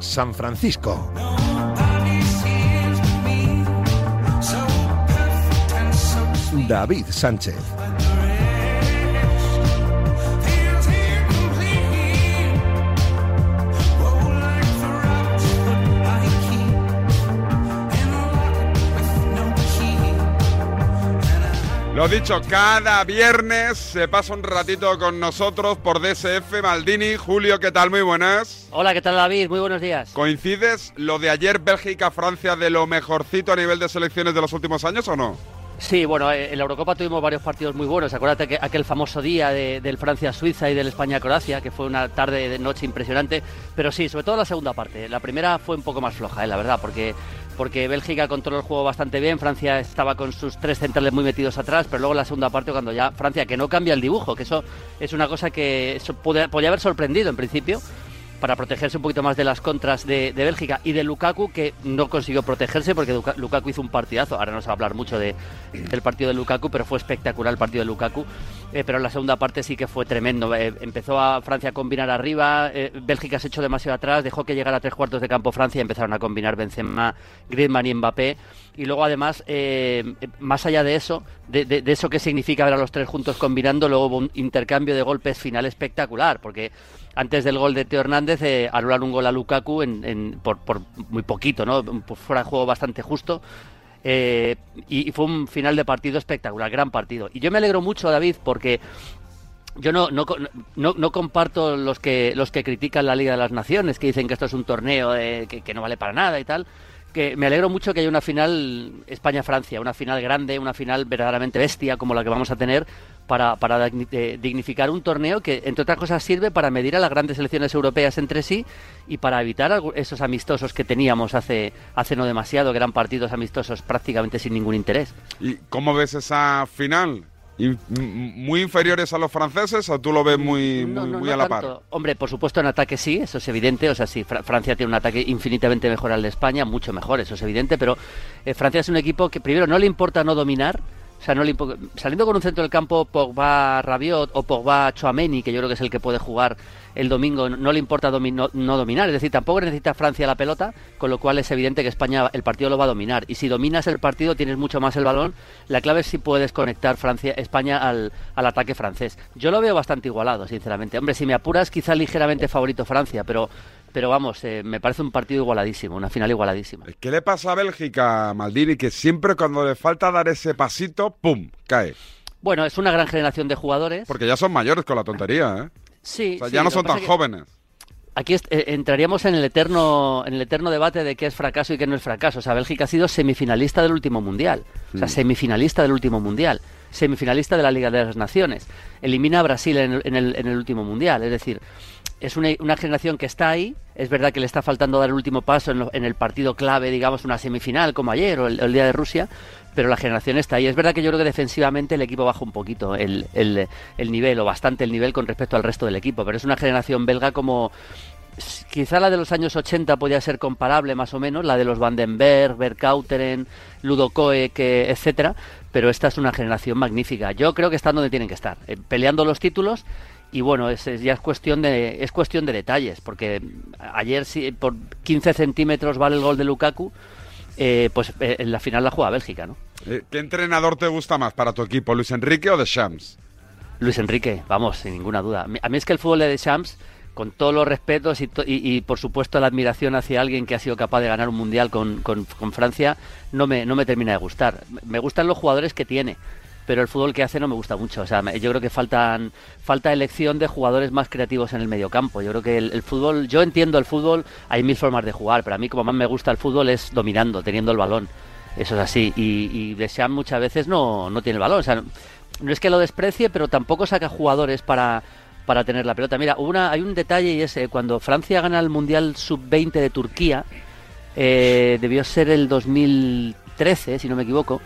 San Francisco. David Sánchez. Lo dicho, cada viernes se pasa un ratito con nosotros por DSF Maldini. Julio, ¿qué tal? Muy buenas. Hola, ¿qué tal David? Muy buenos días. ¿Coincides lo de ayer Bélgica-Francia de lo mejorcito a nivel de selecciones de los últimos años o no? Sí, bueno, eh, en la Eurocopa tuvimos varios partidos muy buenos. Acuérdate que aquel famoso día del Francia-Suiza y del España-Croacia, que fue una tarde de noche impresionante. Pero sí, sobre todo la segunda parte. La primera fue un poco más floja, eh, la verdad, porque porque Bélgica controló el juego bastante bien, Francia estaba con sus tres centrales muy metidos atrás, pero luego la segunda parte cuando ya Francia que no cambia el dibujo, que eso es una cosa que podía haber sorprendido en principio, para protegerse un poquito más de las contras de, Bélgica y de Lukaku, que no consiguió protegerse porque Lukaku hizo un partidazo. Ahora no se va a hablar mucho de, del partido de Lukaku, pero fue espectacular el partido de Lukaku. Eh, pero en la segunda parte sí que fue tremendo. Eh, empezó a Francia a combinar arriba, eh, Bélgica se echó demasiado atrás, dejó que llegara a tres cuartos de campo Francia y empezaron a combinar Benzema, Griezmann y Mbappé. Y luego además, más allá de eso, de, eso que significa ver a los tres juntos combinando, luego hubo un intercambio de golpes final espectacular, porque antes del gol de Teo Hernández eh, anular un gol a Lukaku en, por, muy poquito, ¿no? fuera de juego bastante justo. Eh, y, fue un final de partido espectacular, gran partido. Y yo me alegro mucho, David, porque yo no, no, no, comparto los que, los que critican la Liga de las Naciones, que dicen que esto es un torneo eh, que, que, no vale para nada y tal. Que me alegro mucho que haya una final España-Francia, una final grande, una final verdaderamente bestia como la que vamos a tener, para, para eh, dignificar un torneo que, entre otras cosas, sirve para medir a las grandes selecciones europeas entre sí y para evitar esos amistosos que teníamos hace, hace no demasiado, que eran partidos amistosos prácticamente sin ningún interés. ¿Y cómo ves esa final? ¿Muy inferiores a los franceses o tú lo ves muy, muy, a la par? Hombre, por supuesto en ataque sí, eso es evidente. O sea, sí, Francia tiene un ataque infinitamente mejor al de España, mucho mejor, eso es evidente. Pero eh, Francia es un equipo que primero no le importa no dominar, o sea, no saliendo con un centro del campo Pogba Rabiot o Pogba Chouameni, que yo creo que es el que puede jugar el domingo, no, le importa no, dominar. Es decir, tampoco necesita Francia la pelota, con lo cual es evidente que España el partido lo va a dominar. Y si dominas el partido, tienes mucho más el balón. La clave es si puedes conectar Francia, España al, al ataque francés. Yo lo veo bastante igualado, sinceramente. Hombre, si me apuras, quizá ligeramente favorito Francia, pero pero vamos, eh, me parece un partido igualadísimo, una final igualadísima. ¿Qué le pasa a Bélgica, Maldini? Que siempre cuando le falta dar ese pasito, ¡pum!, cae. Bueno, es una gran generación de jugadores. Porque ya son mayores con la tontería, ¿eh? Sí. O sea, ya no son tan jóvenes. Aquí eh, entraríamos en el eterno en el eterno debate de qué es fracaso y qué no es fracaso. O sea, Bélgica ha sido semifinalista del último mundial. O sea, mm. semifinalista del último mundial. Semifinalista de la Liga de las Naciones. Elimina a Brasil en el, en el último mundial. Es decir, es una, una, generación que está ahí. Es verdad que le está faltando dar el último paso en, el partido clave, digamos, una semifinal como ayer o el, día de Rusia, pero la generación está ahí. Es verdad que yo creo que defensivamente el equipo baja un poquito el, el, nivel o bastante el nivel con respecto al resto del equipo, pero es una generación belga como quizá la de los años 80 podía ser comparable más o menos, la de los Vandenberg, Berkauteren, Ludo Koek, etcétera, pero esta es una generación magnífica. Yo creo que están donde tienen que estar, eh, peleando los títulos y bueno, es, ya es cuestión de es cuestión de detalles, porque ayer si por 15 centímetros vale el gol de Lukaku, eh, pues eh, en la final la juega Bélgica, ¿no? Eh, ¿Qué entrenador te gusta más para tu equipo, Luis Enrique o de Shams? Luis Enrique, vamos, sin ninguna duda. A mí es que el fútbol de Shams, con todos los respetos y, y, por supuesto la admiración hacia alguien que ha sido capaz de ganar un mundial con, con, con Francia, no me, no me termina de gustar. Me gustan los jugadores que tiene pero el fútbol que hace no me gusta mucho. O sea, yo creo que faltan falta elección de jugadores más creativos en el mediocampo. Yo creo que el, fútbol, yo entiendo el fútbol, hay mil formas de jugar, pero a mí como más me gusta el fútbol es dominando, teniendo el balón. Eso es así. Y, y Deschamps muchas veces no, no tiene el balón. O sea, no es que lo desprecie, pero tampoco saca jugadores para, para tener la pelota. Mira, una, hay un detalle y es eh, cuando Francia gana el Mundial Sub-20 de Turquía, eh, debió ser el 2013, si no me equivoco,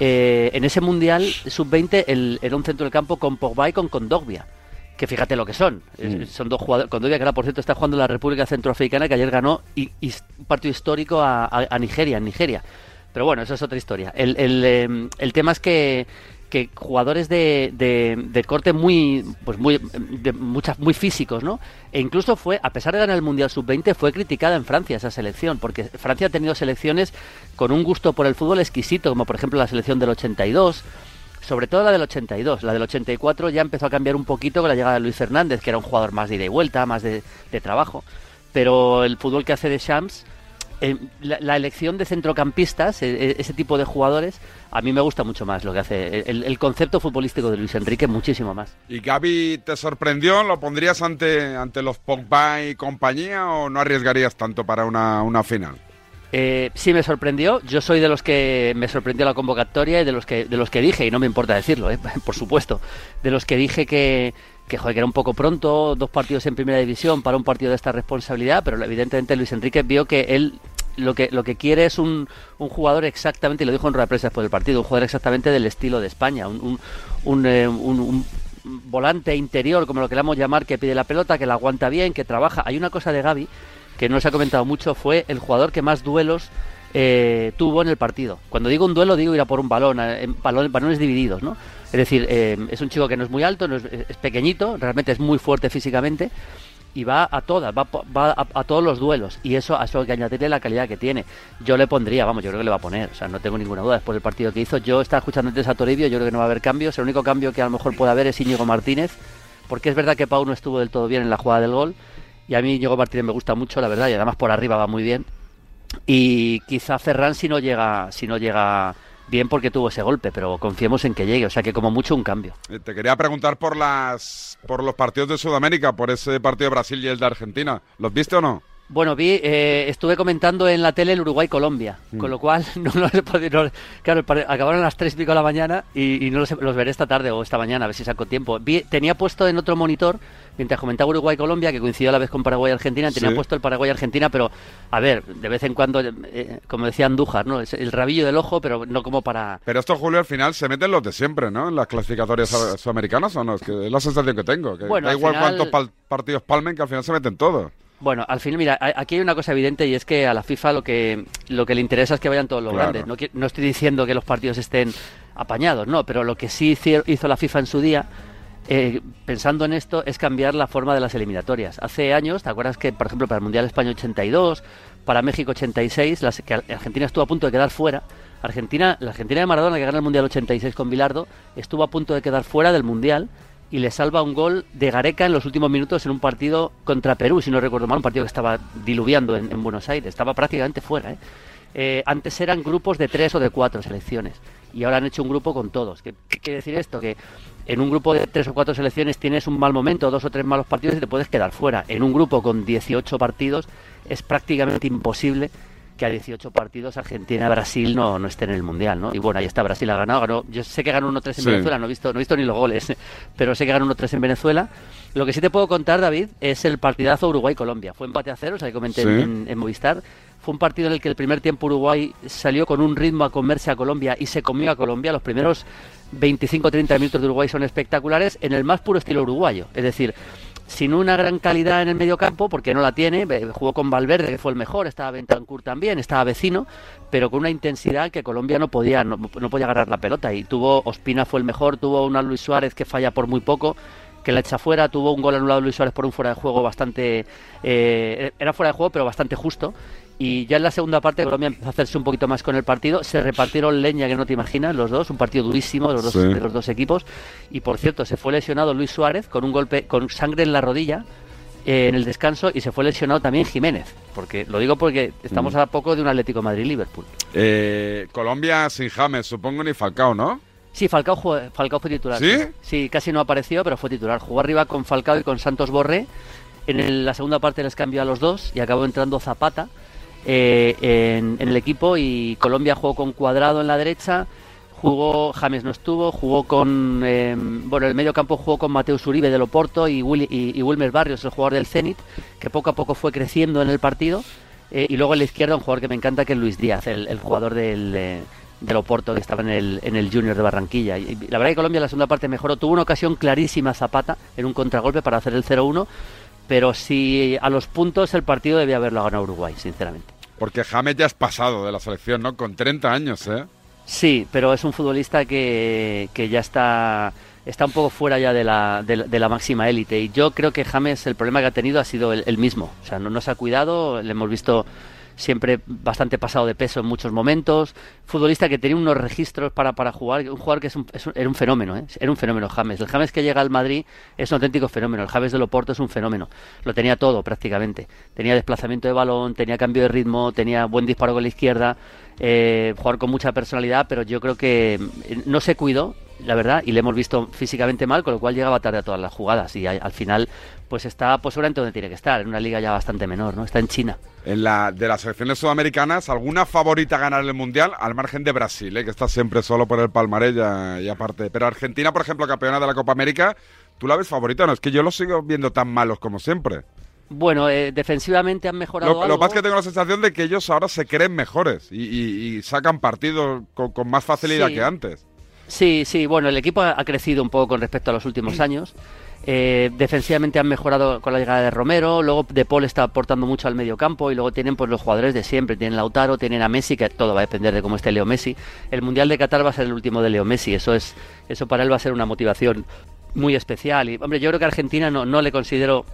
eh, en ese Mundial Sub-20 era un centro del campo con Pogba y con Condogbia que fíjate lo que son. Mm. Son dos jugadores. Condogbia, que ahora por cierto está jugando en la República Centroafricana, que ayer ganó y, un partido histórico a, Nigeria, en Nigeria. Pero bueno, eso es otra historia. El, em, tema es que, que jugadores de, de, corte muy pues muy de muchas muy físicos no e incluso fue a pesar de ganar el mundial sub 20 fue criticada en Francia esa selección porque Francia ha tenido selecciones con un gusto por el fútbol exquisito como por ejemplo la selección del 82 sobre todo la del 82 la del 84 ya empezó a cambiar un poquito con la llegada de Luis Fernández que era un jugador más de ida y vuelta más de, trabajo. Pero el fútbol que hace de Shams eh, la, elección de centrocampistas, e, e, ese tipo de jugadores, a mí me gusta mucho más lo que hace el, concepto futbolístico de Luis Enrique, muchísimo más. ¿Y Gaby te sorprendió? ¿Lo pondrías ante, ante los Pogba y compañía o no arriesgarías tanto para una, una final? Eh, sí me sorprendió. Yo soy de los que me sorprendió la convocatoria y de los que de los que dije y no me importa decirlo, eh, por supuesto, de los que dije que que, joder, que era un poco pronto, dos partidos en primera división para un partido de esta responsabilidad, pero evidentemente Luis Enrique vio que él lo que, lo que quiere es un, un jugador exactamente, y lo dijo en rueda de después del partido, un jugador exactamente del estilo de España, un, un, eh, un, volante interior, como lo queramos llamar, que pide la pelota, que la aguanta bien, que trabaja. Hay una cosa de Gaby que no se ha comentado mucho, fue el jugador que más duelos eh, tuvo en el partido. Cuando digo un duelo, digo ir a por un balón, eh, balones, divididos, ¿no? Es decir, es un chico que no es muy alto, no es, es pequeñito, realmente es muy fuerte físicamente y va a todas, va, va a, todos los duelos. Y eso, a eso hay que añadirle la calidad que tiene. Yo le pondría, vamos, yo creo que le va a poner, o sea, no tengo ninguna duda. Después del partido que hizo, yo estaba escuchando antes a Toribio, yo creo que no va a haber cambios. El único cambio que a lo mejor puede haber es Íñigo Martínez, porque es verdad que Pau no estuvo del todo bien en la jugada del gol. Y a mí Íñigo Martínez me gusta mucho, la verdad, y además por arriba va muy bien. Y quizá Ferran si no llega, si no llega bien porque tuvo ese golpe, pero confiemos en que llegue, o sea que como mucho un cambio. Eh, te quería preguntar por las por los partidos de Sudamérica, por ese partido de Brasil y el de Argentina. ¿Los viste o no? Bueno, vi, eh, estuve comentando en la tele el Uruguay-Colombia, mm. con lo cual no los he podido. claro, acabaron a las 3 y pico de la mañana y, no los, los, veré esta tarde o esta mañana, a ver si saco tiempo. Vi, tenía puesto en otro monitor, mientras comentaba Uruguay-Colombia, que coincidió a la vez con Paraguay-Argentina, tenía puesto el Paraguay-Argentina, pero a ver, de vez en cuando, eh, como decía Andújar, ¿no? Es el rabillo del ojo, pero no como para. Pero esto, Julio, al final se meten los de siempre, ¿no? En las clasificatorias sudamericanas o no, es, que es la sensación que tengo. Que da igual cuántos partidos palmen, que al final se meten todos. Bueno, al final, mira, aquí hay una cosa evidente y es que a la FIFA lo que, lo que le interesa es que vayan todos los grandes. No, no estoy diciendo que los partidos estén apañados, no, pero lo que sí hizo la FIFA en su día eh, pensando en esto, es cambiar la forma de las eliminatorias. Hace años, ¿te acuerdas que, por ejemplo, para el Mundial España 82, para México 86, que Argentina estuvo a punto de quedar fuera? Argentina, la Argentina de Maradona, que gana el Mundial 86 con Bilardo, estuvo a punto de quedar fuera del Mundial y le salva un gol de Gareca en los últimos minutos en un partido contra Perú, si no recuerdo mal, un partido que estaba diluviando en, Buenos Aires, estaba prácticamente fuera. ¿eh? Eh, antes eran grupos de tres o de cuatro selecciones y ahora han hecho un grupo con todos. ¿Qué, quiere decir esto? Que en un grupo de tres o cuatro selecciones tienes un mal momento, dos o tres malos partidos y te puedes quedar fuera. En un grupo con 18 partidos es prácticamente imposible que a 18 partidos Argentina Brasil no, no esté en el Mundial, ¿no? Y bueno, ahí está, Brasil ha ganado, ganó, yo sé que ganó 1-3 en Venezuela, no he, visto, no he visto ni los goles, pero sé que ganó 1-3 en Venezuela. Lo que sí te puedo contar, David, es el partidazo Uruguay-Colombia. Fue empate a cero, o sea, que comenté en, Movistar. Fue un partido en el que el primer tiempo Uruguay salió con un ritmo a comerse a Colombia y se comió a Colombia. Los primeros 25-30 minutos de Uruguay son espectaculares en el más puro estilo uruguayo. Es decir, sin una gran calidad en el medio campo, porque no la tiene, jugó con Valverde, que fue el mejor, estaba Bentancur también, estaba vecino, pero con una intensidad que Colombia no podía, no, podía agarrar la pelota. Y tuvo, Ospina fue el mejor, tuvo una Luis Suárez que falla por muy poco, que la echa fuera, tuvo un gol anulado Luis Suárez por un fuera de juego bastante, eh, era fuera de juego, pero bastante justo, y ya en la segunda parte Colombia empezó a hacerse un poquito más con el partido. Se repartieron leña que no te imaginas los dos, un partido durísimo de los, dos, de los dos equipos. Y por cierto, se fue lesionado Luis Suárez con un golpe con sangre en la rodilla eh, en el descanso y se fue lesionado también Jiménez. Porque lo digo porque estamos mm. a poco de un Atlético Madrid-Liverpool. Eh, Colombia sin James, supongo ni Falcao, ¿no? Sí, Falcao, Falcao fue titular. ¿Sí? ¿Sí? casi no apareció, pero fue titular. Jugó arriba con Falcao y con Santos Borré. En la segunda parte les cambió a los dos y acabó entrando Zapata eh, en, el equipo y Colombia jugó con Cuadrado en la derecha, jugó James no estuvo, jugó con eh, bueno el medio campo jugó con Mateus Uribe del Oporto y, y, Wilmer Barrios el jugador del Zenit que poco a poco fue creciendo en el partido eh, y luego en la izquierda un jugador que me encanta que es Luis Díaz el, jugador del del Oporto que estaba en el, en el Junior de Barranquilla. Y la verdad que Colombia en la segunda parte mejoró. Tuvo una ocasión clarísima Zapata en un contragolpe para hacer el 0-1, pero si a los puntos el partido debía haberlo ganado Uruguay, sinceramente. Porque James ya es pasado de la selección, ¿no? Con 30 años, ¿eh? Sí, pero es un futbolista que, que ya está está un poco fuera ya de la, de, la máxima élite. Y yo creo que James, el problema que ha tenido ha sido el, mismo. O sea, no, no se ha cuidado, le hemos visto siempre bastante pasado de peso en muchos momentos, futbolista que tenía unos registros para, para jugar, un jugador que es un, era un fenómeno, ¿eh? era un fenómeno James. El James que llega al Madrid es un auténtico fenómeno, el James de Loporto es un fenómeno, lo tenía todo prácticamente, tenía desplazamiento de balón, tenía cambio de ritmo, tenía buen disparo con la izquierda, eh, jugar con mucha personalidad, pero yo creo que eh, no se cuidó, la verdad, y le hemos visto físicamente mal, con lo cual llegaba tarde a todas las jugadas y al final pues está pues seguramente donde tiene que estar, en una liga ya bastante menor, ¿no? Está en China. En la de las selecciones sudamericanas, ¿alguna favorita a ganar el Mundial? Al margen de Brasil, ¿eh? que está siempre solo por el palmarés y aparte. Pero Argentina, por ejemplo, campeona de la Copa América, ¿tú la ves favorita? No, es que yo los sigo viendo tan malos como siempre. Bueno, eh, defensivamente han mejorado. Lo, algo. lo más que tengo la sensación de que ellos ahora se creen mejores y, sacan partidos con, más facilidad que antes. Sí, sí, bueno, el equipo ha crecido un poco con respecto a los últimos años. Eh, defensivamente han mejorado con la llegada de Romero, luego De Paul está aportando mucho al medio campo y luego tienen pues los jugadores de siempre, tienen Lautaro, tienen a Messi, que todo va a depender de cómo esté Leo Messi. El Mundial de Qatar va a ser el último de Leo Messi, eso es eso para él va a ser una motivación muy especial y hombre, yo creo que Argentina no, no le considero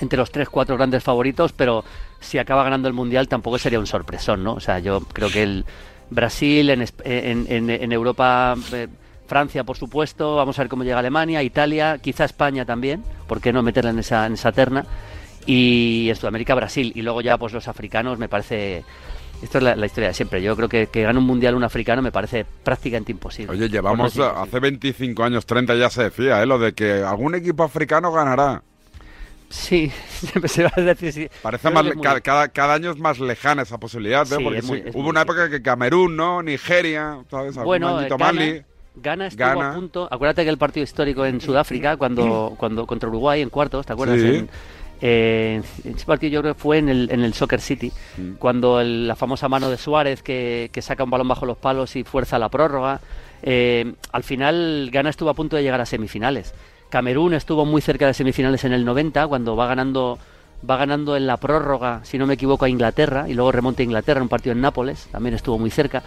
entre los tres, cuatro grandes favoritos, pero si acaba ganando el Mundial tampoco sería un sorpresón, ¿no? O sea, yo creo que el Brasil en, en, en, Europa... Eh, Francia, por supuesto, vamos a ver cómo llega Alemania, Italia, quizá España también, ¿por qué no meterla en esa, en esa terna? Y en Sudamérica, Brasil, y luego ya pues los africanos, me parece... Esto es la, historia de siempre. Yo creo que, que gane un mundial un africano me parece prácticamente imposible. Oye, llevamos hace 25 años, 30 ya se decía, ¿eh? lo de que algún equipo africano ganará. Sí, siempre se va a decir sí. Parece más, cada, cada, año es más lejana esa posibilidad, porque hubo una época que Camerún, ¿no? Nigeria, ¿sabes? Bueno, Mali. Ghana estuvo a punto. Acuérdate que el partido histórico en Sudáfrica, cuando, cuando contra Uruguay en cuartos, ¿te acuerdas? Eh, ese partido yo creo que fue en el, en el Soccer City, cuando la famosa mano de Suárez que, que, saca un balón bajo los palos y fuerza la prórroga. Eh, al final Ghana estuvo a punto de llegar a semifinales. Camerún estuvo muy cerca de semifinales en el 90, cuando va ganando va ganando en la prórroga, si no me equivoco, a Inglaterra y luego remonta a Inglaterra en un partido en Nápoles, también estuvo muy cerca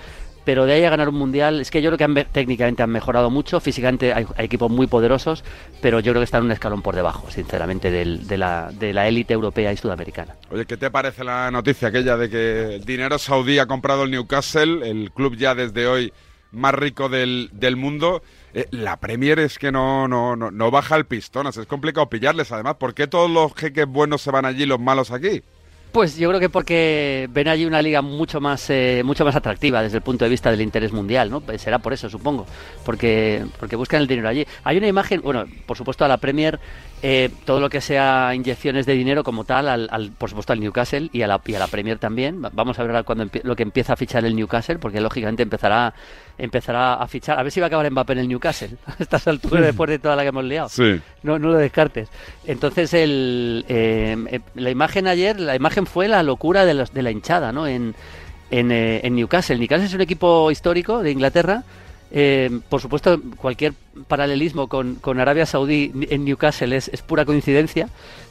pero de ahí a ganar un mundial, es que yo creo que técnicamente han mejorado mucho, físicamente hay, equipos muy poderosos, pero yo creo que están un escalón por debajo, sinceramente, de la de la élite europea y sudamericana. Oye, ¿qué te parece la noticia aquella de que el dinero saudí ha comprado el Newcastle, el club ya desde hoy más rico del, del mundo? Eh, la Premier es que no, no, no, no baja el pistón, es complicado pillarles además. ¿Por qué todos los jeques buenos se van allí y los malos aquí? Pues yo creo que porque ven allí una liga mucho más eh, mucho más atractiva desde el punto de vista del interés mundial, ¿no? Pues será por eso, supongo, porque porque buscan el dinero allí. Hay una imagen, bueno, por supuesto a la Premier eh, todo lo que sea inyecciones de dinero como tal, al, por supuesto al Newcastle y a la, y a la Premier también. Vamos a ver ahora cuando lo que empieza a fichar el Newcastle, porque lógicamente empezará empezará a fichar. A ver si va a acabar Mbappé en el Newcastle a estas alturas después de toda la que hemos liado. No, no lo descartes. Entonces el, eh, eh, la imagen ayer, la imagen fue la locura de, de la hinchada, ¿no? En, en, en Newcastle. Newcastle es un equipo histórico de Inglaterra eh, por supuesto, cualquier paralelismo con, con Arabia Saudí en Newcastle es, es, pura coincidencia,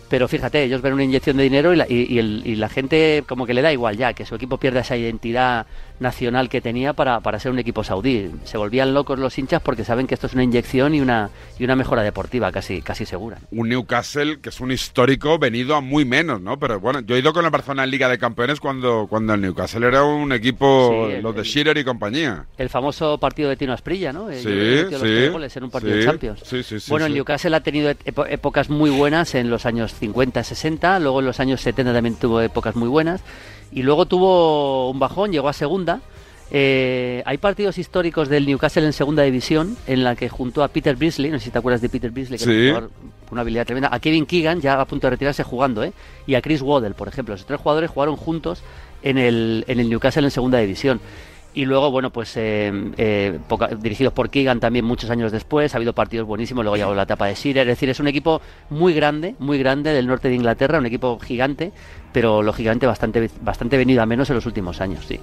pero fíjate, ellos ven una inyección de dinero y la, y, el, y la gente como que le da igual ya, que su equipo pierda esa identidad nacional que tenía para, para ser un equipo saudí. Se volvían locos los hinchas porque saben que esto es una inyección y una, y una mejora deportiva casi, casi segura. Un Newcastle que es un histórico venido a muy menos, ¿no? Pero bueno, yo he ido con el Barcelona en Liga de Campeones cuando, cuando el Newcastle era un equipo, los de Shearer y compañía. El famoso partido de Tino Asprilla, ¿no? Sí, sí. Goles en un partido de Champions. bueno, el Newcastle ha tenido épocas muy buenas en los años 50, 60, luego en los años 70 también tuvo épocas muy buenas y luego tuvo un bajón, llegó a segunda. Eh, hay partidos históricos del Newcastle en segunda división en la que junto a Peter Beasley, no sé si te acuerdas de Peter Beasley, que es una habilidad tremenda, a Kevin Keegan, ya a punto de retirarse jugando, ¿eh? y a Chris Waddell, por ejemplo. Los tres jugadores jugaron juntos en el, en el Newcastle en segunda división. Y luego, bueno, pues eh, eh, dirigidos por Keegan también muchos años después, ha habido partidos buenísimos, luego llegó la etapa de Shearer, es decir, es un equipo muy grande, muy grande del norte de Inglaterra, un equipo gigante, pero lógicamente bastante, bastante venido a menos en los últimos años, sí.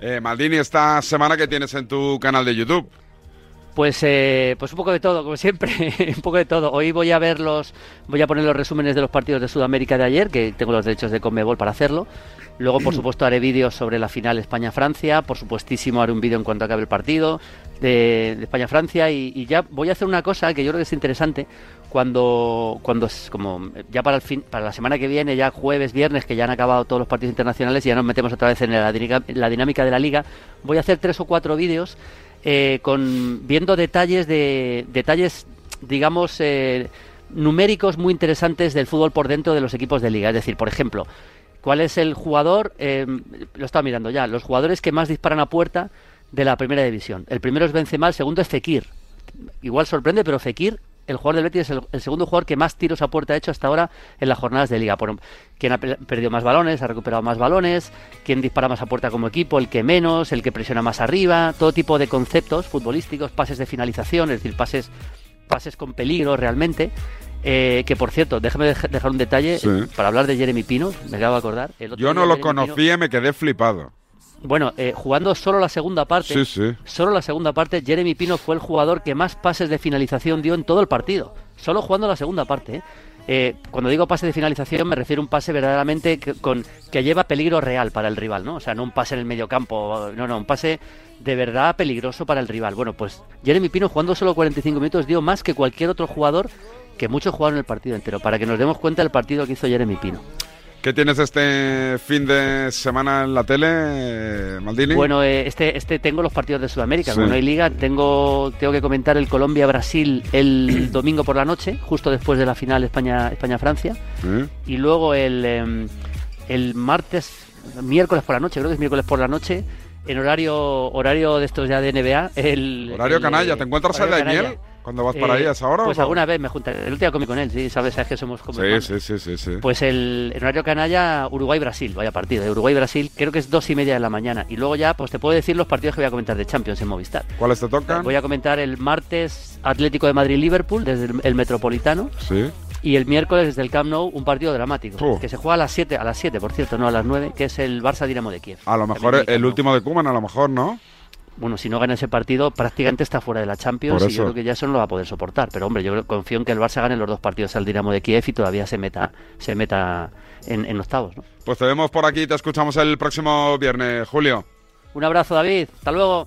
Eh, Maldini, esta semana que tienes en tu canal de YouTube. Pues, eh, pues un poco de todo, como siempre, un poco de todo. Hoy voy a ver los, voy a poner los resúmenes de los partidos de Sudamérica de ayer, que tengo los derechos de Conmebol para hacerlo. Luego, por supuesto, haré vídeos sobre la final España-Francia. Por supuestísimo, haré un vídeo en cuanto acabe el partido de, España-Francia. Y, ya voy a hacer una cosa que yo creo que es interesante. Cuando, cuando como ya para el fin, para la semana que viene, ya jueves, viernes, que ya han acabado todos los partidos internacionales y ya nos metemos otra vez en la, la dinámica de la liga, voy a hacer tres o cuatro vídeos eh, con viendo detalles de detalles, digamos, eh, numéricos muy interesantes del fútbol por dentro de los equipos de liga. Es decir, por ejemplo, ¿cuál es el jugador? Eh, lo estaba mirando ya. Los jugadores que más disparan a puerta de la primera división. El primero es Benzema, el segundo es Fekir. Igual sorprende, pero Fekir el jugador del Betis es el, segundo jugador que más tiros a puerta ha hecho hasta ahora en las jornadas de liga. Por, quien ha perdido más balones, ha recuperado más balones, quien dispara más a puerta como equipo, el que menos, el que presiona más arriba, todo tipo de conceptos futbolísticos, pases de finalización, es decir, pases, pases con peligro realmente. Eh, que por cierto, déjame dejar un detalle para hablar de Jeremy Pino, me acabo de acordar. Yo no lo conocía y me quedé flipado. Bueno, eh, jugando solo la segunda parte, solo la segunda parte, Jeremy Pino fue el jugador que más pases de finalización dio en todo el partido. Solo jugando la segunda parte. ¿eh? Eh, cuando digo pase de finalización me refiero a un pase verdaderamente que, con, que lleva peligro real para el rival, ¿no? O sea, no un pase en el medio campo, no, no, un pase de verdad peligroso para el rival. Bueno, pues Jeremy Pino jugando solo 45 minutos dio más que cualquier otro jugador que muchos jugaron el partido entero, para que nos demos cuenta del partido que hizo Jeremy Pino. ¿Qué tienes este fin de semana en la tele, Maldini? Bueno, eh, este, este tengo los partidos de Sudamérica. Como no hay liga, tengo, tengo que comentar el Colombia-Brasil el domingo por la noche, justo después de la final España-Francia. Y luego el, em, el martes, miércoles por la noche, creo que es miércoles por la noche, en horario horario de estos ya de NBA. El, horario canalla, ¿te encuentras a Daniel? Cuando vas para ahí a esa hora? Pues alguna vez me junté. El último comí con él, sí, sabes, sabes que somos como. Sí, sí, sí, sí, sí, Pues el, horario canalla, Uruguay-Brasil, vaya partido. De Uruguay-Brasil, creo que es dos y media de la mañana. Y luego ya, pues te puedo decir los partidos que voy a comentar de Champions en Movistar. ¿Cuáles te tocan? Voy a comentar el martes Atlético de Madrid-Liverpool desde el, Metropolitano. Sí. Y el miércoles desde el Camp Nou un partido dramático. Que se juega a las 7, a las 7, por cierto, no a las 9, que es el Barça-Dinamo de Kiev. A lo mejor el, último de Cuman, a lo mejor, ¿no? Bueno, si no gana ese partido, prácticamente está fuera de la Champions y yo creo que ya eso no lo va a poder soportar. Pero hombre, yo confío en que el Barça gane los dos partidos al Dinamo de Kiev y todavía se meta, se meta en, en octavos. ¿no? Pues te vemos por aquí, te escuchamos el próximo viernes, Julio. Un abrazo, David. Hasta luego.